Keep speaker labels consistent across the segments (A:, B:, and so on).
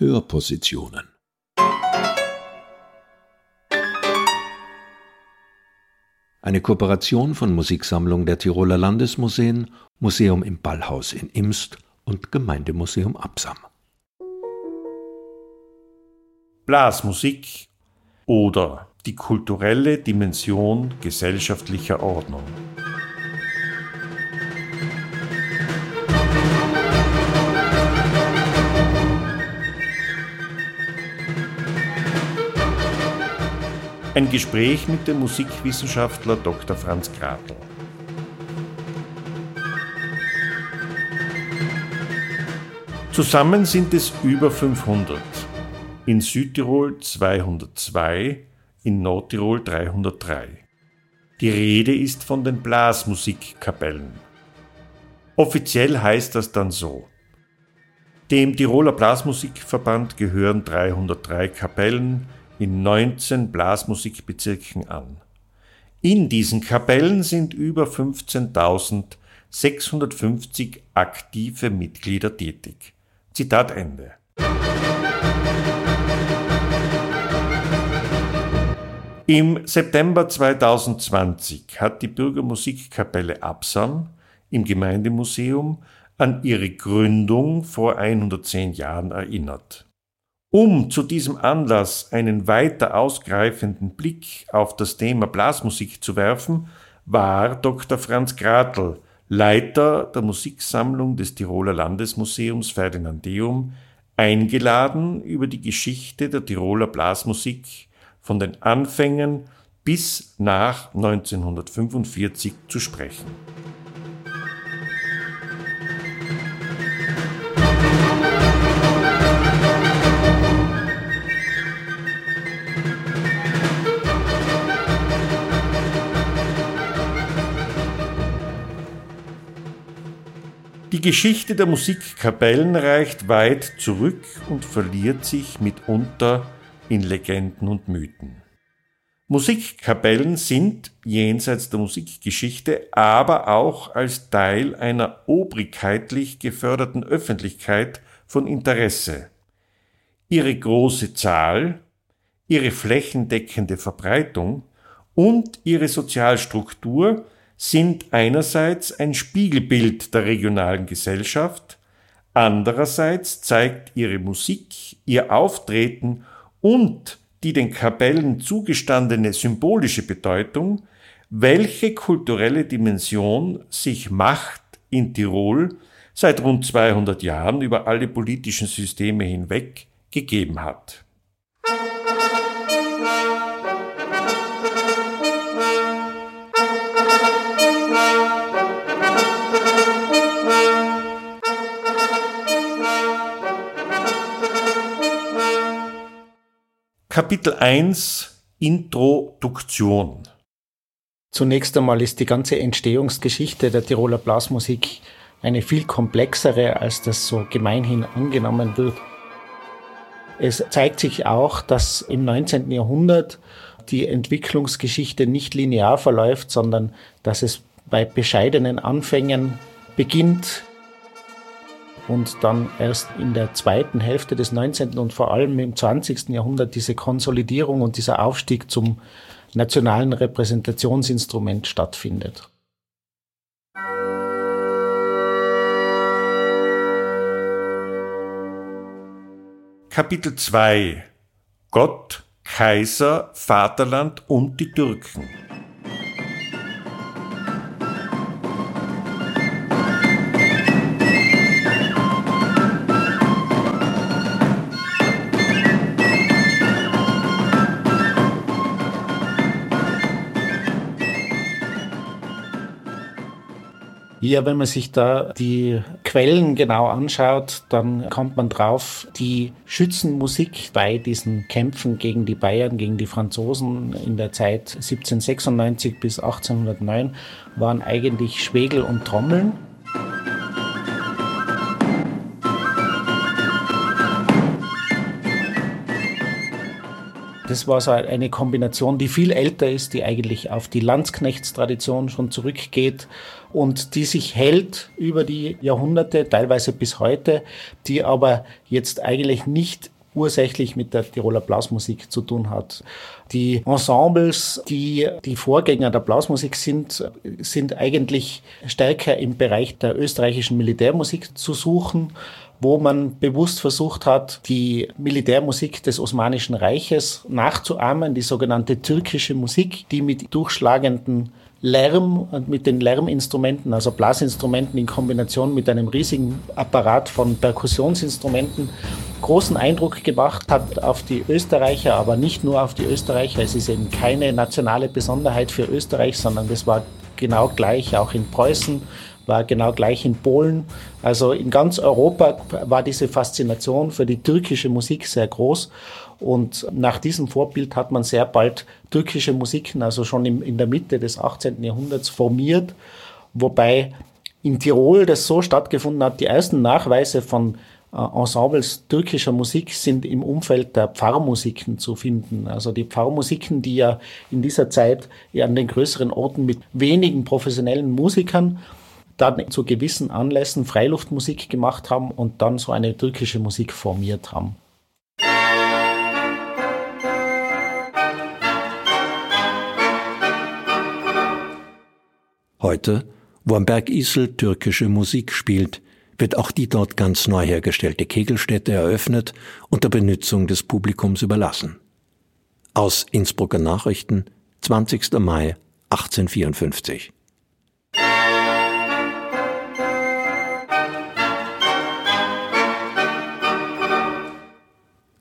A: Hörpositionen. Eine Kooperation von Musiksammlung der Tiroler Landesmuseen, Museum im Ballhaus in Imst und Gemeindemuseum Absam.
B: Blasmusik oder die kulturelle Dimension gesellschaftlicher Ordnung. Ein Gespräch mit dem Musikwissenschaftler Dr. Franz Gratl. Zusammen sind es über 500. In Südtirol 202, in Nordtirol 303. Die Rede ist von den Blasmusikkapellen. Offiziell heißt das dann so. Dem Tiroler Blasmusikverband gehören 303 Kapellen, in 19 Blasmusikbezirken an. In diesen Kapellen sind über 15.650 aktive Mitglieder tätig. Zitat Ende. Im September 2020 hat die Bürgermusikkapelle Absam im Gemeindemuseum an ihre Gründung vor 110 Jahren erinnert. Um zu diesem Anlass einen weiter ausgreifenden Blick auf das Thema Blasmusik zu werfen, war Dr. Franz Gratl, Leiter der Musiksammlung des Tiroler Landesmuseums Ferdinandeum, eingeladen, über die Geschichte der Tiroler Blasmusik von den Anfängen bis nach 1945 zu sprechen. Die Geschichte der Musikkapellen reicht weit zurück und verliert sich mitunter in Legenden und Mythen. Musikkapellen sind jenseits der Musikgeschichte aber auch als Teil einer obrigkeitlich geförderten Öffentlichkeit von Interesse. Ihre große Zahl, ihre flächendeckende Verbreitung und ihre Sozialstruktur sind einerseits ein Spiegelbild der regionalen Gesellschaft, andererseits zeigt ihre Musik, ihr Auftreten und die den Kapellen zugestandene symbolische Bedeutung, welche kulturelle Dimension sich Macht in Tirol seit rund 200 Jahren über alle politischen Systeme hinweg gegeben hat. Kapitel 1 Introduktion
C: Zunächst einmal ist die ganze Entstehungsgeschichte der Tiroler Blasmusik eine viel komplexere, als das so gemeinhin angenommen wird. Es zeigt sich auch, dass im 19. Jahrhundert die Entwicklungsgeschichte nicht linear verläuft, sondern dass es bei bescheidenen Anfängen beginnt, und dann erst in der zweiten Hälfte des 19. und vor allem im 20. Jahrhundert diese Konsolidierung und dieser Aufstieg zum nationalen Repräsentationsinstrument stattfindet.
B: Kapitel 2 Gott, Kaiser, Vaterland und die Türken
C: Ja, wenn man sich da die Quellen genau anschaut, dann kommt man drauf, die Schützenmusik bei diesen Kämpfen gegen die Bayern, gegen die Franzosen in der Zeit 1796 bis 1809 waren eigentlich Schwegel und Trommeln. Das war so eine Kombination, die viel älter ist, die eigentlich auf die Landsknechtstradition schon zurückgeht und die sich hält über die Jahrhunderte, teilweise bis heute, die aber jetzt eigentlich nicht ursächlich mit der Tiroler Blasmusik zu tun hat. Die Ensembles, die die Vorgänger der Blasmusik sind, sind eigentlich stärker im Bereich der österreichischen Militärmusik zu suchen wo man bewusst versucht hat, die Militärmusik des Osmanischen Reiches nachzuahmen, die sogenannte türkische Musik, die mit durchschlagenden Lärm und mit den Lärminstrumenten, also Blasinstrumenten in Kombination mit einem riesigen Apparat von Perkussionsinstrumenten großen Eindruck gemacht hat auf die Österreicher, aber nicht nur auf die Österreicher. Es ist eben keine nationale Besonderheit für Österreich, sondern das war genau gleich auch in Preußen, war genau gleich in Polen. Also in ganz Europa war diese Faszination für die türkische Musik sehr groß. Und nach diesem Vorbild hat man sehr bald türkische Musiken, also schon in der Mitte des 18. Jahrhunderts, formiert, wobei in Tirol das so stattgefunden hat, die ersten Nachweise von äh, Ensembles türkischer Musik sind im Umfeld der Pfarrmusiken zu finden. Also die Pfarrmusiken, die ja in dieser Zeit an den größeren Orten mit wenigen professionellen Musikern dann zu gewissen Anlässen Freiluftmusik gemacht haben und dann so eine türkische Musik formiert haben.
A: Heute, wo am Berg Isel türkische Musik spielt, wird auch die dort ganz neu hergestellte Kegelstätte eröffnet und der Benutzung des Publikums überlassen. Aus Innsbrucker Nachrichten, 20. Mai 1854.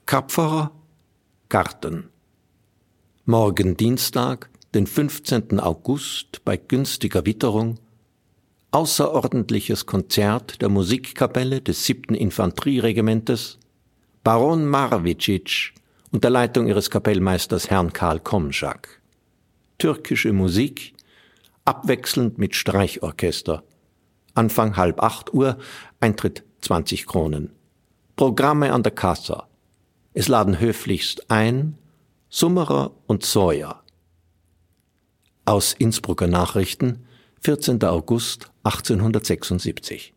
A: Kapferer Garten. Morgen Dienstag, den 15. August bei günstiger Witterung, außerordentliches Konzert der Musikkapelle des 7. Infanterieregimentes, Baron Marvicic unter Leitung ihres Kapellmeisters Herrn Karl Komschak. Türkische Musik, abwechselnd mit Streichorchester. Anfang halb acht Uhr, Eintritt 20 Kronen. Programme an der Kassa. Es laden höflichst ein Summerer und Sawyer. Aus Innsbrucker Nachrichten, 14. August 1876.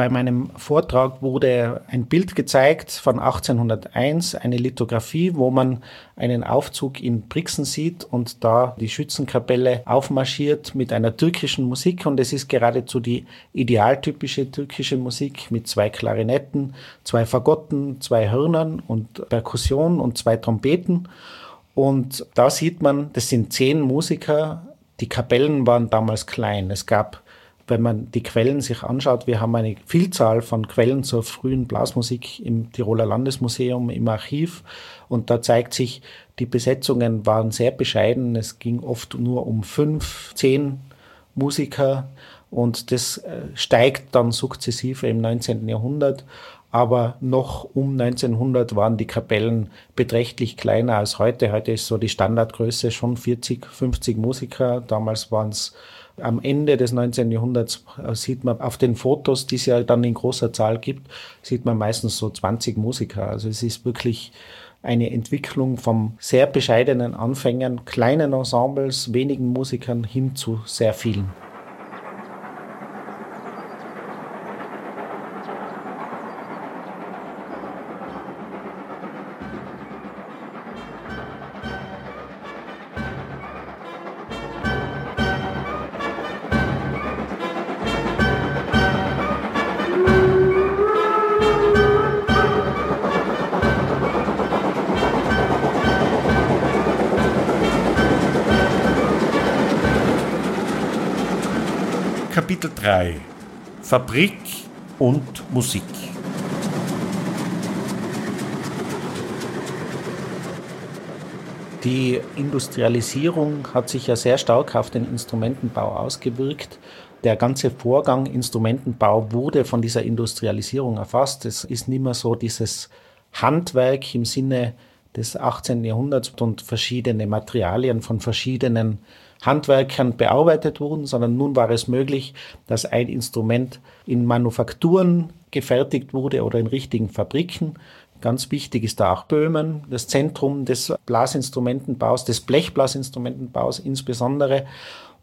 C: Bei meinem Vortrag wurde ein Bild gezeigt von 1801, eine Lithografie, wo man einen Aufzug in Brixen sieht und da die Schützenkapelle aufmarschiert mit einer türkischen Musik und es ist geradezu die idealtypische türkische Musik mit zwei Klarinetten, zwei Fagotten, zwei Hörnern und Perkussion und zwei Trompeten. Und da sieht man, das sind zehn Musiker. Die Kapellen waren damals klein. Es gab wenn man die Quellen sich anschaut, wir haben eine Vielzahl von Quellen zur frühen Blasmusik im Tiroler Landesmuseum im Archiv und da zeigt sich, die Besetzungen waren sehr bescheiden. Es ging oft nur um fünf, zehn Musiker und das äh, steigt dann sukzessive im 19. Jahrhundert. Aber noch um 1900 waren die Kapellen beträchtlich kleiner als heute. Heute ist so die Standardgröße schon 40, 50 Musiker. Damals waren es am Ende des 19. Jahrhunderts äh, sieht man auf den Fotos, die es ja dann in großer Zahl gibt, sieht man meistens so 20 Musiker. Also es ist wirklich eine Entwicklung vom sehr bescheidenen Anfängern, kleinen Ensembles, wenigen Musikern hin zu sehr vielen.
B: Fabrik und Musik
C: Die Industrialisierung hat sich ja sehr stark auf den Instrumentenbau ausgewirkt. Der ganze Vorgang Instrumentenbau wurde von dieser Industrialisierung erfasst. Es ist nicht mehr so dieses Handwerk im Sinne des 18. Jahrhunderts und verschiedene Materialien von verschiedenen Handwerkern bearbeitet wurden, sondern nun war es möglich, dass ein Instrument in Manufakturen gefertigt wurde oder in richtigen Fabriken. Ganz wichtig ist da auch Böhmen, das Zentrum des Blasinstrumentenbaus, des Blechblasinstrumentenbaus insbesondere.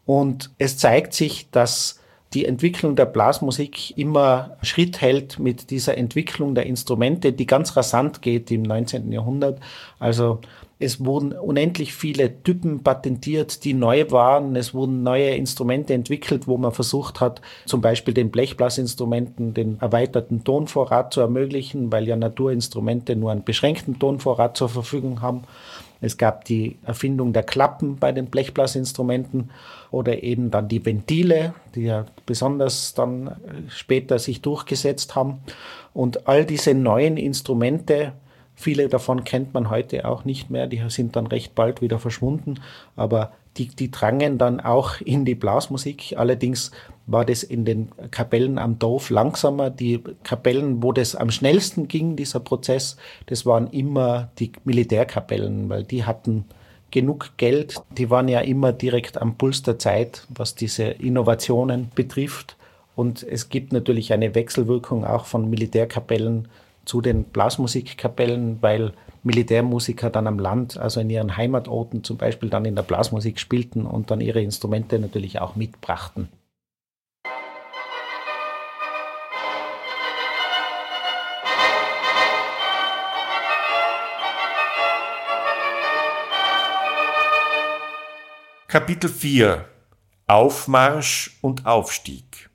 C: Und es zeigt sich, dass die Entwicklung der Blasmusik immer Schritt hält mit dieser Entwicklung der Instrumente, die ganz rasant geht im 19. Jahrhundert. Also es wurden unendlich viele Typen patentiert, die neu waren. Es wurden neue Instrumente entwickelt, wo man versucht hat, zum Beispiel den Blechblasinstrumenten den erweiterten Tonvorrat zu ermöglichen, weil ja Naturinstrumente nur einen beschränkten Tonvorrat zur Verfügung haben. Es gab die Erfindung der Klappen bei den Blechblasinstrumenten oder eben dann die Ventile, die ja besonders dann später sich durchgesetzt haben. Und all diese neuen Instrumente Viele davon kennt man heute auch nicht mehr, die sind dann recht bald wieder verschwunden, aber die, die drangen dann auch in die Blasmusik. Allerdings war das in den Kapellen am Dorf langsamer. Die Kapellen, wo das am schnellsten ging, dieser Prozess, das waren immer die Militärkapellen, weil die hatten genug Geld. Die waren ja immer direkt am Puls der Zeit, was diese Innovationen betrifft. Und es gibt natürlich eine Wechselwirkung auch von Militärkapellen zu den Blasmusikkapellen, weil Militärmusiker dann am Land, also in ihren Heimatorten zum Beispiel dann in der Blasmusik spielten und dann ihre Instrumente natürlich auch mitbrachten.
B: Kapitel 4 Aufmarsch und Aufstieg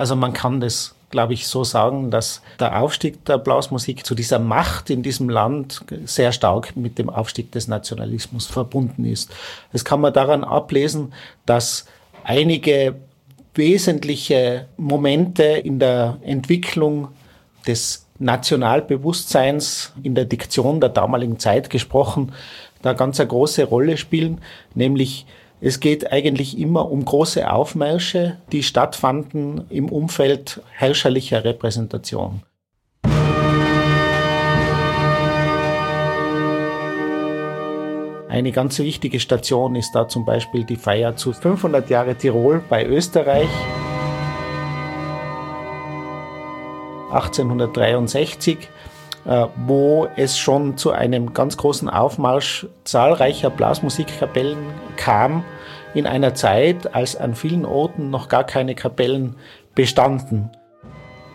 C: Also man kann das, glaube ich, so sagen, dass der Aufstieg der Blasmusik zu dieser Macht in diesem Land sehr stark mit dem Aufstieg des Nationalismus verbunden ist. Das kann man daran ablesen, dass einige wesentliche Momente in der Entwicklung des Nationalbewusstseins in der Diktion der damaligen Zeit gesprochen, da ganz eine große Rolle spielen, nämlich es geht eigentlich immer um große Aufmärsche, die stattfanden im Umfeld herrscherlicher Repräsentation. Eine ganz wichtige Station ist da zum Beispiel die Feier zu 500 Jahre Tirol bei Österreich. 1863 äh, wo es schon zu einem ganz großen Aufmarsch zahlreicher Blasmusikkapellen kam, in einer Zeit, als an vielen Orten noch gar keine Kapellen bestanden.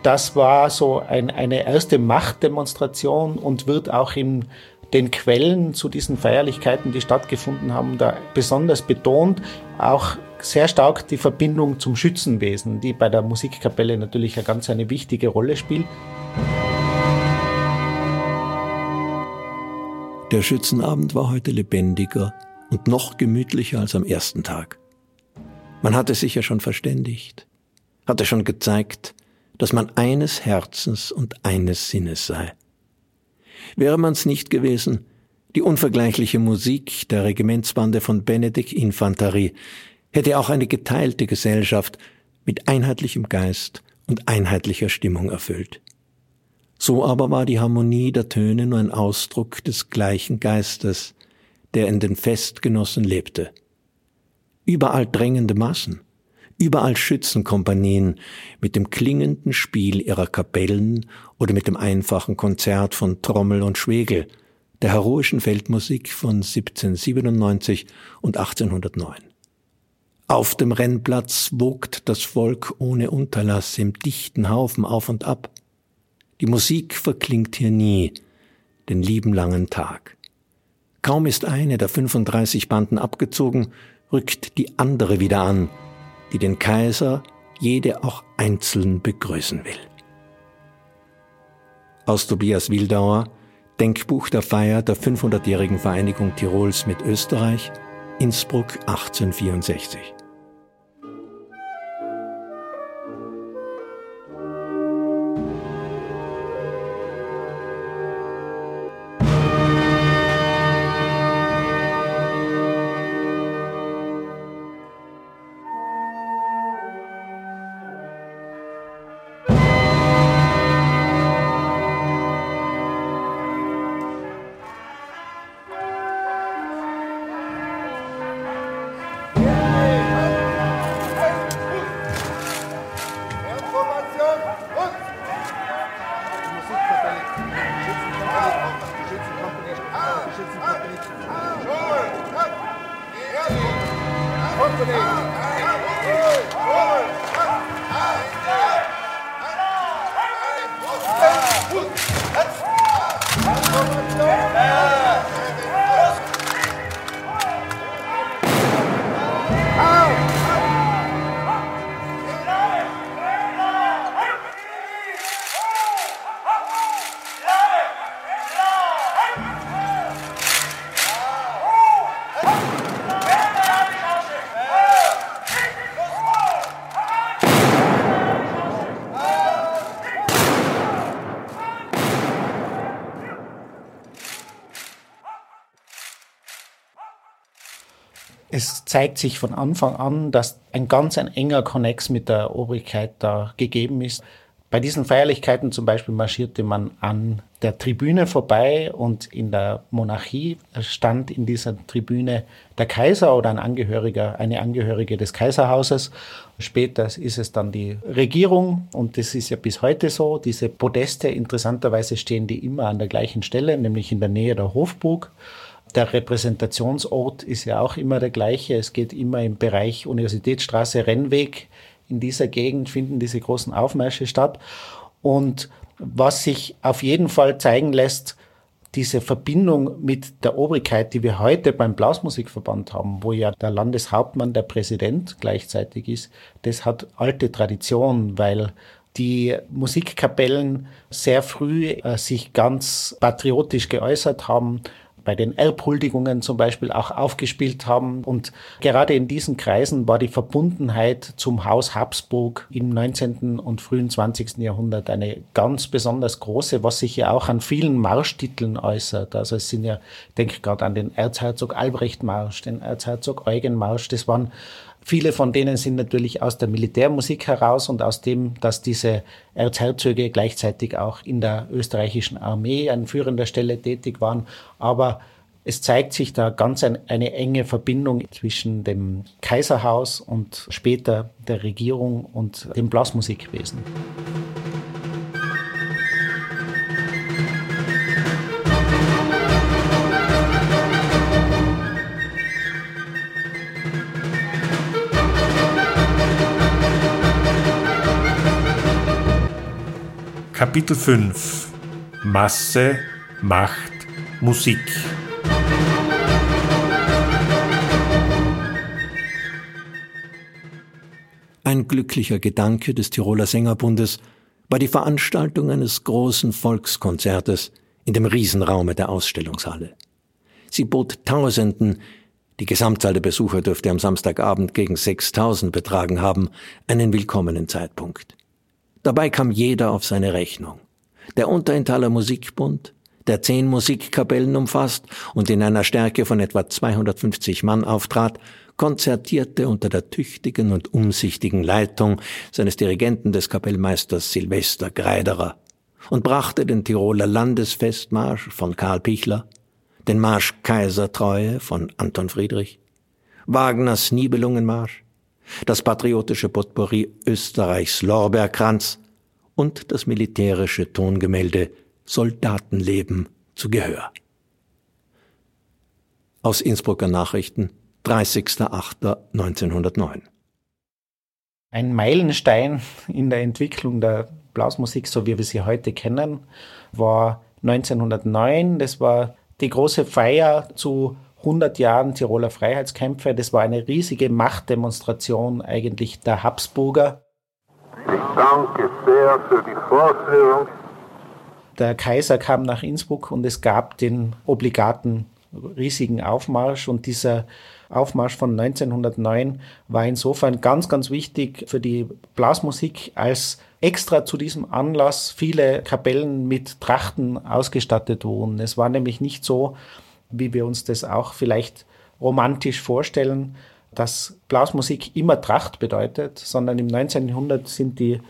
C: Das war so ein, eine erste Machtdemonstration und wird auch in den Quellen zu diesen Feierlichkeiten, die stattgefunden haben, da besonders betont. Auch sehr stark die Verbindung zum Schützenwesen, die bei der Musikkapelle natürlich eine ganz eine wichtige Rolle spielt.
A: Der Schützenabend war heute lebendiger und noch gemütlicher als am ersten Tag. Man hatte sich ja schon verständigt, hatte schon gezeigt, dass man eines Herzens und eines Sinnes sei. Wäre man's nicht gewesen, die unvergleichliche Musik der Regimentsbande von Benedikt Infanterie hätte auch eine geteilte Gesellschaft mit einheitlichem Geist und einheitlicher Stimmung erfüllt. So aber war die Harmonie der Töne nur ein Ausdruck des gleichen Geistes, der in den Festgenossen lebte. Überall drängende Massen, überall Schützenkompanien mit dem klingenden Spiel ihrer Kapellen oder mit dem einfachen Konzert von Trommel und Schwegel, der heroischen Feldmusik von 1797 und 1809. Auf dem Rennplatz wogt das Volk ohne Unterlass im dichten Haufen auf und ab. Die Musik verklingt hier nie, den lieben langen Tag. Kaum ist eine der 35 Banden abgezogen, rückt die andere wieder an, die den Kaiser jede auch einzeln begrüßen will. Aus Tobias Wildauer, Denkbuch der Feier der 500-jährigen Vereinigung Tirols mit Österreich, Innsbruck 1864.
C: zeigt sich von Anfang an, dass ein ganz ein enger Konnex mit der Obrigkeit da gegeben ist. Bei diesen Feierlichkeiten zum Beispiel marschierte man an der Tribüne vorbei und in der Monarchie stand in dieser Tribüne der Kaiser oder ein Angehöriger, eine Angehörige des Kaiserhauses. Später ist es dann die Regierung und das ist ja bis heute so. Diese Podeste, interessanterweise stehen die immer an der gleichen Stelle, nämlich in der Nähe der Hofburg. Der Repräsentationsort ist ja auch immer der gleiche. Es geht immer im Bereich Universitätsstraße, Rennweg. In dieser Gegend finden diese großen Aufmärsche statt. Und was sich auf jeden Fall zeigen lässt, diese Verbindung mit der Obrigkeit, die wir heute beim Blasmusikverband haben, wo ja der Landeshauptmann der Präsident gleichzeitig ist, das hat alte Tradition, weil die Musikkapellen sehr früh äh, sich ganz patriotisch geäußert haben, bei den Erbhuldigungen zum Beispiel auch aufgespielt haben. Und gerade in diesen Kreisen war die Verbundenheit zum Haus Habsburg im 19. und frühen 20. Jahrhundert eine ganz besonders große, was sich ja auch an vielen Marschtiteln äußert. Also es sind ja, ich denke gerade an den Erzherzog Albrecht Marsch, den Erzherzog Eugen Marsch, das waren Viele von denen sind natürlich aus der Militärmusik heraus und aus dem, dass diese Erzherzöge gleichzeitig auch in der österreichischen Armee an führender Stelle tätig waren. Aber es zeigt sich da ganz ein, eine enge Verbindung zwischen dem Kaiserhaus und später der Regierung und dem Blasmusikwesen.
B: Kapitel 5 Masse, Macht, Musik.
A: Ein glücklicher Gedanke des Tiroler Sängerbundes war die Veranstaltung eines großen Volkskonzertes in dem Riesenraume der Ausstellungshalle. Sie bot Tausenden, die Gesamtzahl der Besucher dürfte am Samstagabend gegen 6000 betragen haben, einen willkommenen Zeitpunkt. Dabei kam jeder auf seine Rechnung. Der Unterenthaler Musikbund, der zehn Musikkapellen umfasst und in einer Stärke von etwa 250 Mann auftrat, konzertierte unter der tüchtigen und umsichtigen Leitung seines Dirigenten des Kapellmeisters Silvester Greiderer und brachte den Tiroler Landesfestmarsch von Karl Pichler, den Marsch Kaisertreue von Anton Friedrich, Wagners Nibelungenmarsch, das patriotische Potpourri Österreichs Lorbeerkranz und das militärische Tongemälde Soldatenleben zu Gehör. Aus Innsbrucker Nachrichten, 30.08.1909.
C: Ein Meilenstein in der Entwicklung der Blasmusik, so wie wir sie heute kennen, war 1909. Das war die große Feier zu 100 Jahren Tiroler Freiheitskämpfe. Das war eine riesige Machtdemonstration eigentlich der Habsburger.
D: Ich danke sehr für die Vorführung.
C: Der Kaiser kam nach Innsbruck und es gab den obligaten riesigen Aufmarsch und dieser Aufmarsch von 1909 war insofern ganz, ganz wichtig für die Blasmusik, als extra zu diesem Anlass viele Kapellen mit Trachten ausgestattet wurden. Es war nämlich nicht so, wie wir uns das auch vielleicht romantisch vorstellen, dass Blasmusik immer Tracht bedeutet, sondern im 19. Jahrhundert sind die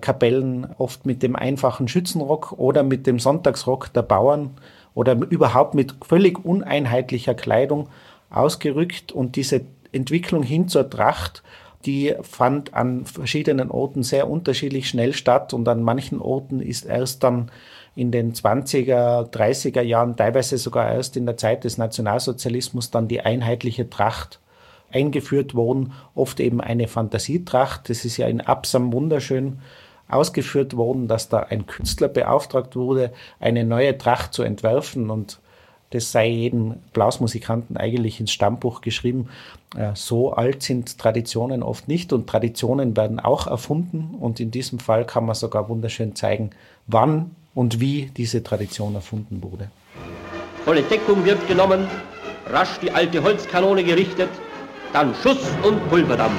C: Kapellen oft mit dem einfachen Schützenrock oder mit dem Sonntagsrock der Bauern oder überhaupt mit völlig uneinheitlicher Kleidung ausgerückt und diese Entwicklung hin zur Tracht, die fand an verschiedenen Orten sehr unterschiedlich schnell statt und an manchen Orten ist erst dann in den 20er, 30er Jahren, teilweise sogar erst in der Zeit des Nationalsozialismus dann die einheitliche Tracht eingeführt worden, oft eben eine Fantasietracht. Das ist ja in Absam wunderschön ausgeführt worden, dass da ein Künstler beauftragt wurde, eine neue Tracht zu entwerfen und das sei jedem Blasmusikanten eigentlich ins Stammbuch geschrieben. Äh, so alt sind Traditionen oft nicht und Traditionen werden auch erfunden und in diesem Fall kann man sogar wunderschön zeigen, wann und wie diese Tradition erfunden wurde.
E: Volle Deckung wird genommen, rasch die alte Holzkanone gerichtet, dann Schuss und Pulverdampf.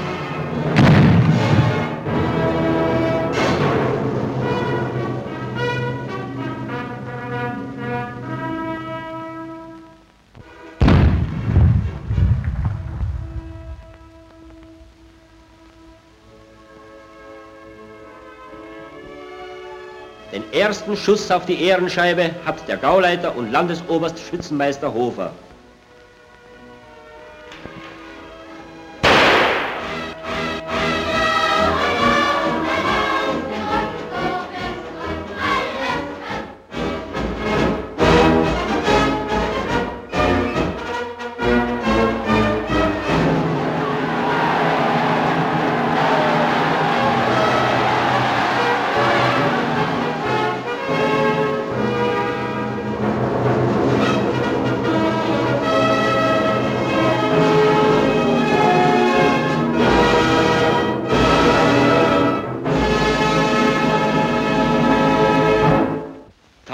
E: Ersten Schuss auf die Ehrenscheibe hat der Gauleiter und Landesoberst Schützenmeister Hofer.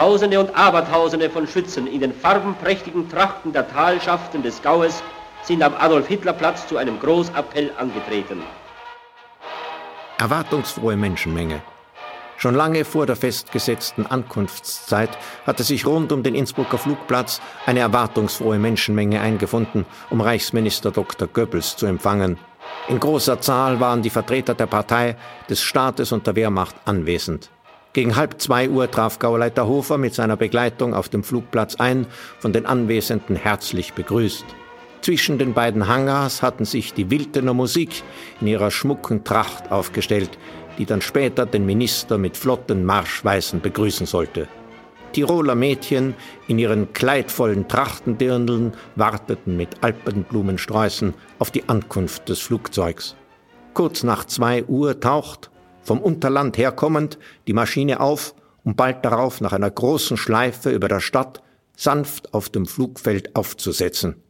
E: Tausende und Abertausende von Schützen in den farbenprächtigen Trachten der Talschaften des Gaues sind am Adolf-Hitler-Platz zu einem Großappell angetreten.
A: Erwartungsfrohe Menschenmenge. Schon lange vor der festgesetzten Ankunftszeit hatte sich rund um den Innsbrucker Flugplatz eine erwartungsfrohe Menschenmenge eingefunden, um Reichsminister Dr. Goebbels zu empfangen. In großer Zahl waren die Vertreter der Partei, des Staates und der Wehrmacht anwesend. Gegen halb zwei Uhr traf Gauleiter Hofer mit seiner Begleitung auf dem Flugplatz ein, von den Anwesenden herzlich begrüßt. Zwischen den beiden Hangars hatten sich die Wildener Musik in ihrer schmucken Tracht aufgestellt, die dann später den Minister mit flotten Marschweisen begrüßen sollte. Tiroler Mädchen in ihren kleidvollen Trachtendirndeln warteten mit Alpenblumensträußen auf die Ankunft des Flugzeugs. Kurz nach zwei Uhr taucht, vom Unterland herkommend, die Maschine auf, um bald darauf nach einer großen Schleife über der Stadt sanft auf dem Flugfeld aufzusetzen.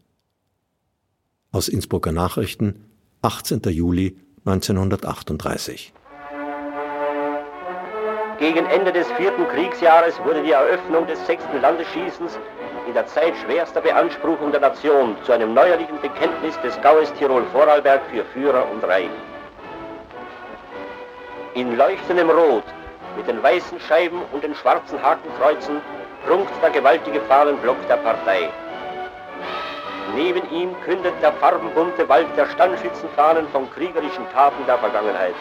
A: Aus Innsbrucker Nachrichten, 18. Juli 1938.
E: Gegen Ende des vierten Kriegsjahres wurde die Eröffnung des sechsten Landesschießens in der Zeit schwerster Beanspruchung der Nation zu einem neuerlichen Bekenntnis des Gaues Tirol-Vorarlberg für Führer und Reich. In leuchtendem Rot, mit den weißen Scheiben und den schwarzen Hakenkreuzen, prunkt der gewaltige Fahnenblock der Partei. Neben ihm kündet der farbenbunte Wald der Standschützenfahnen von kriegerischen Taten der Vergangenheit.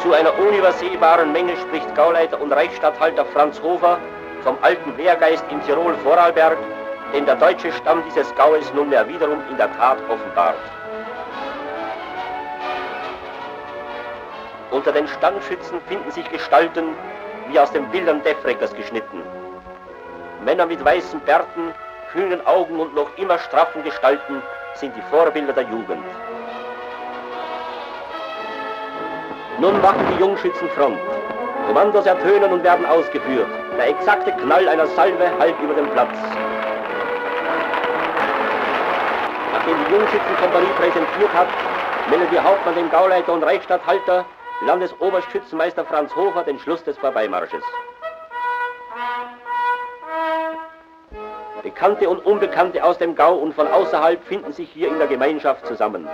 E: Zu einer unübersehbaren Menge spricht Gauleiter und Reichsstatthalter Franz Hofer vom alten Wehrgeist in Tirol-Vorarlberg, den der deutsche Stamm dieses Gaues nunmehr wiederum in der Tat offenbart. Unter den Standschützen finden sich Gestalten wie aus den Bildern Defreckers geschnitten. Männer mit weißen Bärten, kühnen Augen und noch immer straffen Gestalten sind die Vorbilder der Jugend. Nun machen die Jungschützen Front. Kommandos ertönen und werden ausgeführt. Der exakte Knall einer Salve halb über dem Platz. Nachdem die Jungschützenkompanie präsentiert hat, meldet die Hauptmann dem Gauleiter und Reichsstatthalter, Landesoberschützenmeister Franz Hofer den Schluss des Vorbeimarsches. Bekannte und Unbekannte aus dem Gau und von außerhalb finden sich hier in der Gemeinschaft zusammen.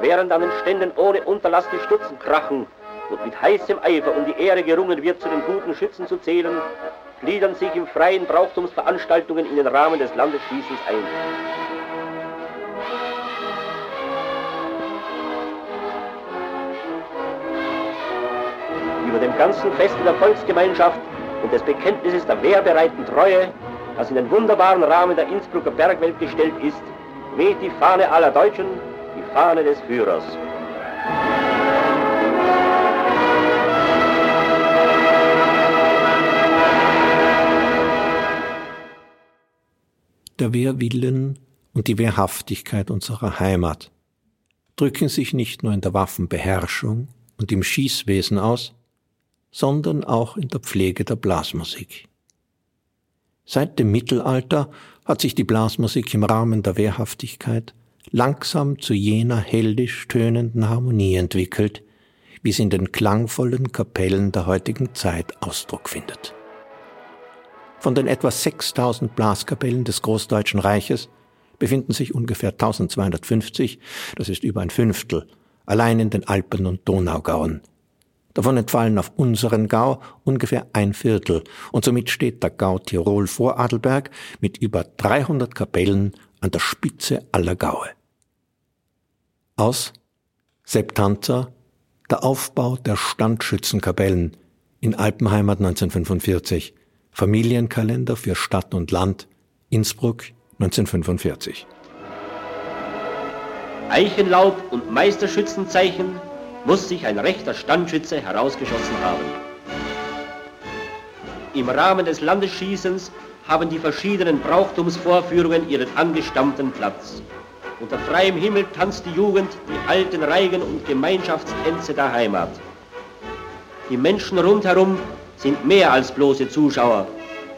E: Während an den Ständen ohne Unterlass die Stutzen krachen und mit heißem Eifer um die Ehre gerungen wird, zu den guten Schützen zu zählen, gliedern sich im freien Brauchtumsveranstaltungen in den Rahmen des Landesschießens ein. Ganzen Fest der Volksgemeinschaft und des Bekenntnisses der wehrbereiten Treue, das in den wunderbaren Rahmen der Innsbrucker Bergwelt gestellt ist, weht die Fahne aller Deutschen, die Fahne des Führers.
A: der Wehrwillen und die Wehrhaftigkeit unserer Heimat drücken sich nicht nur in der Waffenbeherrschung und im Schießwesen aus, sondern auch in der Pflege der Blasmusik. Seit dem Mittelalter hat sich die Blasmusik im Rahmen der Wehrhaftigkeit langsam zu jener heldisch tönenden Harmonie entwickelt, wie sie in den klangvollen Kapellen der heutigen Zeit Ausdruck findet. Von den etwa 6000 Blaskapellen des Großdeutschen Reiches befinden sich ungefähr 1250, das ist über ein Fünftel, allein in den Alpen und Donaugauen. Davon entfallen auf unseren Gau ungefähr ein Viertel und somit steht der Gau Tirol vor Adelberg mit über 300 Kapellen an der Spitze aller Gaue. Aus Septanza, der Aufbau der Standschützenkapellen in Alpenheimat 1945, Familienkalender für Stadt und Land, Innsbruck 1945.
E: Eichenlaub und Meisterschützenzeichen muss sich ein rechter Standschütze herausgeschossen haben. Im Rahmen des Landesschießens haben die verschiedenen Brauchtumsvorführungen ihren angestammten Platz. Unter freiem Himmel tanzt die Jugend die alten Reigen und Gemeinschaftstänze der Heimat. Die Menschen rundherum sind mehr als bloße Zuschauer.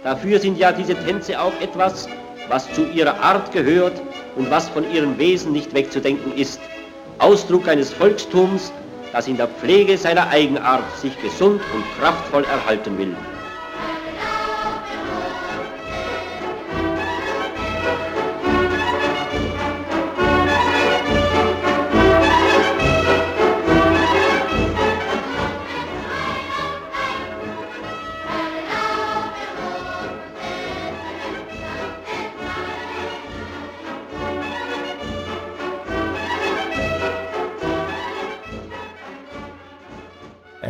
E: Dafür sind ja diese Tänze auch etwas, was zu ihrer Art gehört und was von ihrem Wesen nicht wegzudenken ist. Ausdruck eines Volkstums, das in der Pflege seiner Eigenart sich gesund und kraftvoll erhalten will.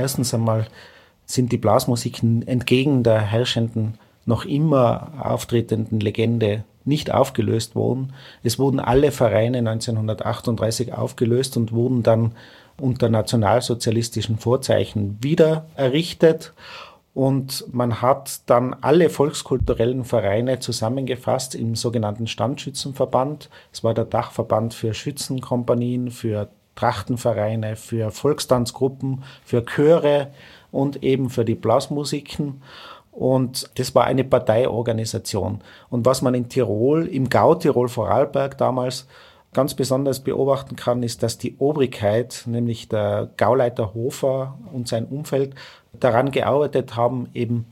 C: Erstens einmal sind die Blasmusiken entgegen der herrschenden, noch immer auftretenden Legende nicht aufgelöst worden. Es wurden alle Vereine 1938 aufgelöst und wurden dann unter nationalsozialistischen Vorzeichen wieder errichtet. Und man hat dann alle volkskulturellen Vereine zusammengefasst im sogenannten Standschützenverband. Es war der Dachverband für Schützenkompanien, für Trachtenvereine, für Volkstanzgruppen, für Chöre und eben für die Blasmusiken. Und das war eine Parteiorganisation. Und was man in Tirol, im Gau Tirol Vorarlberg damals ganz besonders beobachten kann, ist, dass die Obrigkeit, nämlich der Gauleiter Hofer und sein Umfeld, daran gearbeitet haben, eben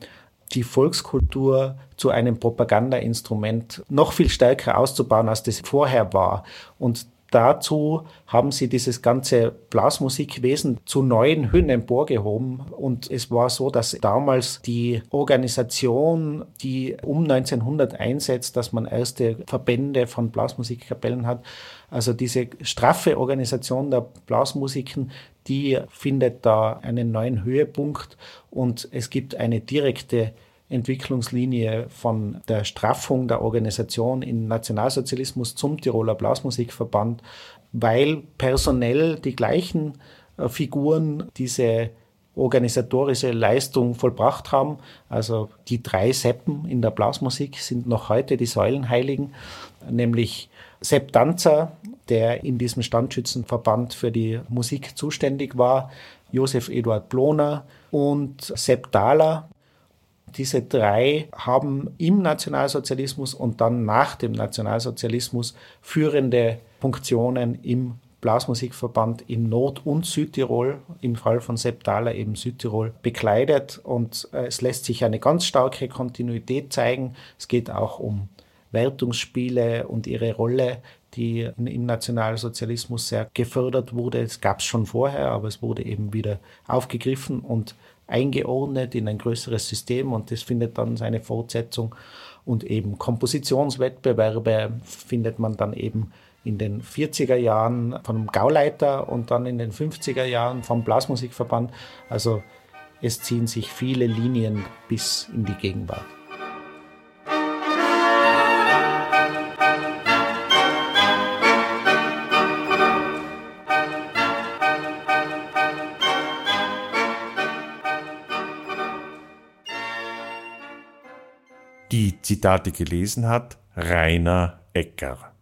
C: die Volkskultur zu einem Propagandainstrument noch viel stärker auszubauen, als das vorher war. Und dazu haben sie dieses ganze Blasmusikwesen zu neuen Höhen emporgehoben. Und es war so, dass damals die Organisation, die um 1900 einsetzt, dass man erste Verbände von Blasmusikkapellen hat, also diese straffe Organisation der Blasmusiken, die findet da einen neuen Höhepunkt und es gibt eine direkte Entwicklungslinie von der Straffung der Organisation im Nationalsozialismus zum Tiroler Blasmusikverband, weil personell die gleichen äh, Figuren diese organisatorische Leistung vollbracht haben. Also die drei Seppen in der Blasmusik sind noch heute die Säulenheiligen, nämlich Sepp Danzer, der in diesem Standschützenverband für die Musik zuständig war, Josef Eduard Ploner und Sepp Dahler, diese drei haben im Nationalsozialismus und dann nach dem Nationalsozialismus führende Funktionen im Blasmusikverband in Nord- und Südtirol, im Fall von Sepp Thaler eben Südtirol, bekleidet. Und äh, es lässt sich eine ganz starke Kontinuität zeigen. Es geht auch um Wertungsspiele und ihre Rolle, die im Nationalsozialismus sehr gefördert wurde. Es gab es schon vorher, aber es wurde eben wieder aufgegriffen und eingeordnet in ein größeres System und das findet dann seine Fortsetzung. Und eben Kompositionswettbewerbe findet man dann eben in den 40er Jahren vom Gauleiter und dann in den 50er Jahren vom Blasmusikverband. Also es ziehen sich viele Linien bis in die Gegenwart.
B: Zitate gelesen hat Rainer Ecker.